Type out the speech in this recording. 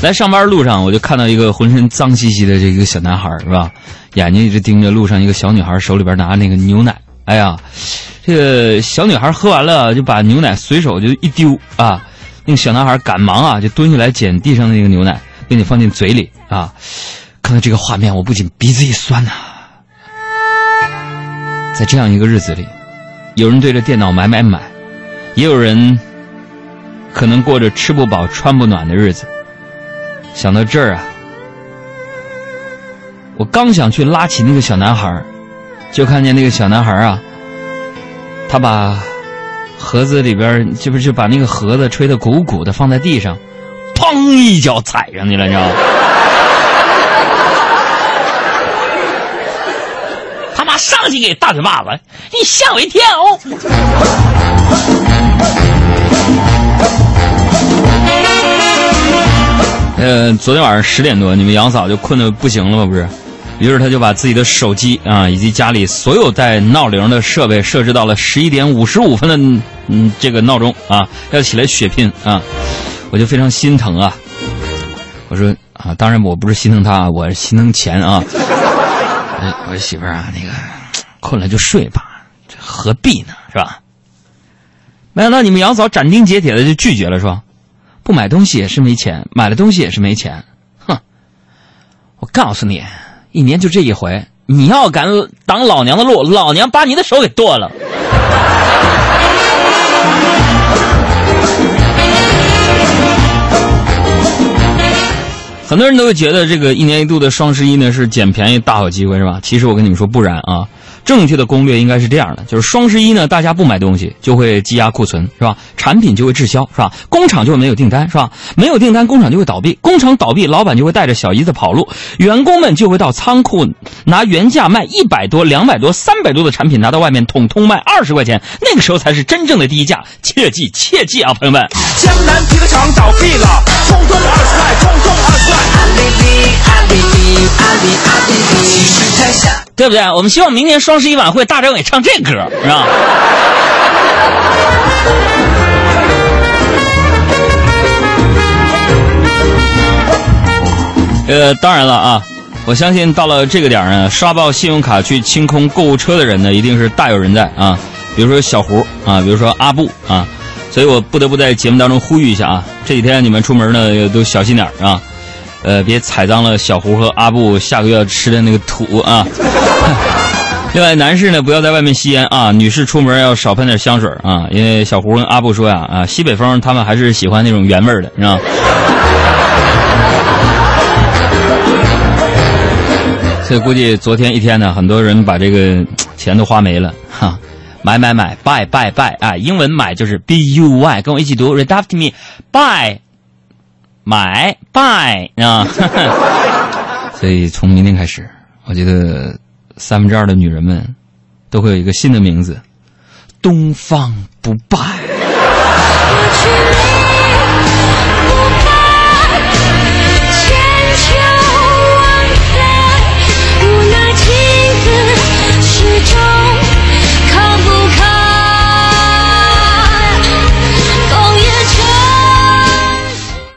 来上班路上，我就看到一个浑身脏兮兮的这个小男孩，是吧？眼睛一直盯着路上一个小女孩手里边拿那个牛奶。哎呀，这个小女孩喝完了，就把牛奶随手就一丢啊。那个小男孩赶忙啊，就蹲下来捡地上的那个牛奶，并且放进嘴里啊。看到这个画面，我不仅鼻子一酸呐。在这样一个日子里，有人对着电脑买买买，也有人可能过着吃不饱穿不暖的日子。想到这儿啊，我刚想去拉起那个小男孩，就看见那个小男孩啊，他把盒子里边就不就把那个盒子吹得鼓鼓的放在地上，砰一脚踩上去了，你知道吗？他妈上去给大嘴巴子，你吓我一跳！呃，昨天晚上十点多，你们杨嫂就困得不行了吗？不是，于是她就把自己的手机啊，以及家里所有带闹铃的设备设置到了十一点五十五分的嗯这个闹钟啊，要起来血拼啊，我就非常心疼啊。我说啊，当然我不是心疼他，我是心疼钱啊。我我媳妇儿啊，那个困了就睡吧，这何必呢？是吧？没想到你们杨嫂斩钉截铁的就拒绝了，是吧？不买东西也是没钱，买了东西也是没钱，哼！我告诉你，一年就这一回，你要敢挡老娘的路，老娘把你的手给剁了。很多人都会觉得这个一年一度的双十一呢是捡便宜大好机会，是吧？其实我跟你们说不然啊。正确的攻略应该是这样的：就是双十一呢，大家不买东西就会积压库存，是吧？产品就会滞销，是吧？工厂就会没有订单，是吧？没有订单，工厂就会倒闭，工厂倒闭，老板就会带着小姨子跑路，员工们就会到仓库拿原价卖一百多、两百多、三百多的产品，拿到外面统统卖二十块钱，那个时候才是真正的低价，切记切记啊，朋友们！江南皮革厂倒对不对？我们希望明年双十一晚会大张伟唱这歌，是吧？呃，当然了啊，我相信到了这个点呢，刷爆信用卡去清空购物车的人呢，一定是大有人在啊。比如说小胡啊，比如说阿布啊，所以我不得不在节目当中呼吁一下啊，这几天你们出门呢都小心点啊。呃，别踩脏了小胡和阿布下个月要吃的那个土啊！另外，男士呢不要在外面吸烟啊，女士出门要少喷点香水啊，因为小胡跟阿布说呀啊，西北风他们还是喜欢那种原味的，你知道吗？所以估计昨天一天呢，很多人把这个钱都花没了哈，买买买，buy buy buy 啊，英文买就是 b u y，跟我一起读，redact me buy。买 buy 啊，所以从明天开始，我觉得三分之二的女人们都会有一个新的名字——东方不败。